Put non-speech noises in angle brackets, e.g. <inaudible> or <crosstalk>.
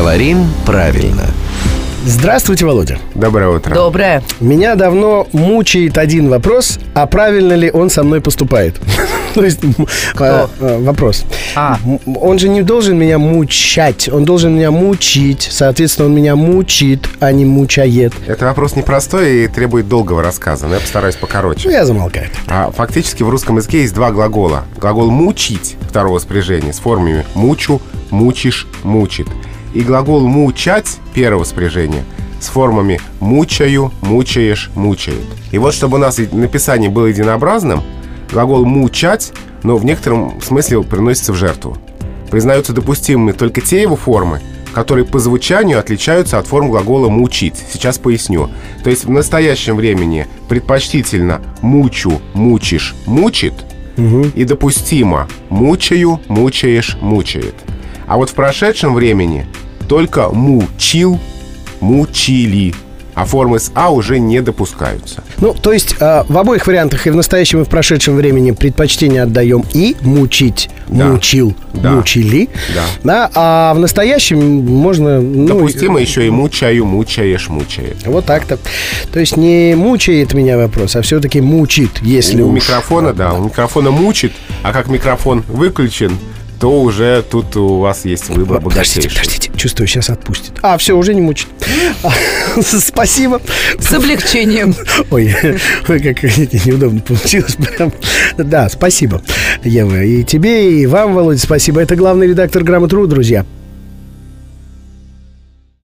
Говорим правильно. Здравствуйте, Володя. Доброе утро. Доброе. Меня давно мучает один вопрос, а правильно ли он со мной поступает? <laughs> То есть а, а, вопрос. А. Он же не должен меня мучать, он должен меня мучить. Соответственно, он меня мучит, а не мучает. Это вопрос непростой и требует долгого рассказа, но я постараюсь Ну, покороче. я замолкаю. А фактически в русском языке есть два глагола. Глагол «мучить» второго спряжения с формами «мучу», «мучишь», «мучит». И глагол «мучать» первого спряжения с формами «мучаю», «мучаешь», «мучает». И вот чтобы у нас написание было единообразным, глагол «мучать», но в некотором смысле приносится в жертву. Признаются допустимыми только те его формы, которые по звучанию отличаются от форм глагола «мучить». Сейчас поясню. То есть в настоящем времени предпочтительно «мучу», «мучишь», «мучит» и допустимо «мучаю», «мучаешь», «мучает». А вот в прошедшем времени только «мучил», «мучили», а формы с «а» уже не допускаются. Ну, то есть а, в обоих вариантах, и в настоящем, и в прошедшем времени предпочтение отдаем и мучить, Да. мучил, Да. мучили. Да. а в настоящем можно... Ну, Допустимо еще и «мучаю», «мучаешь», «мучает». Вот так-то. То есть не мучает меня вопрос, а все-таки мучит, если у уж- микрофона, да, у микрофона мучит, а как микрофон выключен, то уже тут у вас есть выбор Подождите, богатейший. подождите. Чувствую, сейчас отпустит. А, все, уже не мучит. <laughs> Спасибо. С облегчением. Ой, ой, как неудобно получилось. Прям. Да, спасибо, Ева. И тебе, и вам, Володя, спасибо. Это главный редактор «Грамотру», друзья.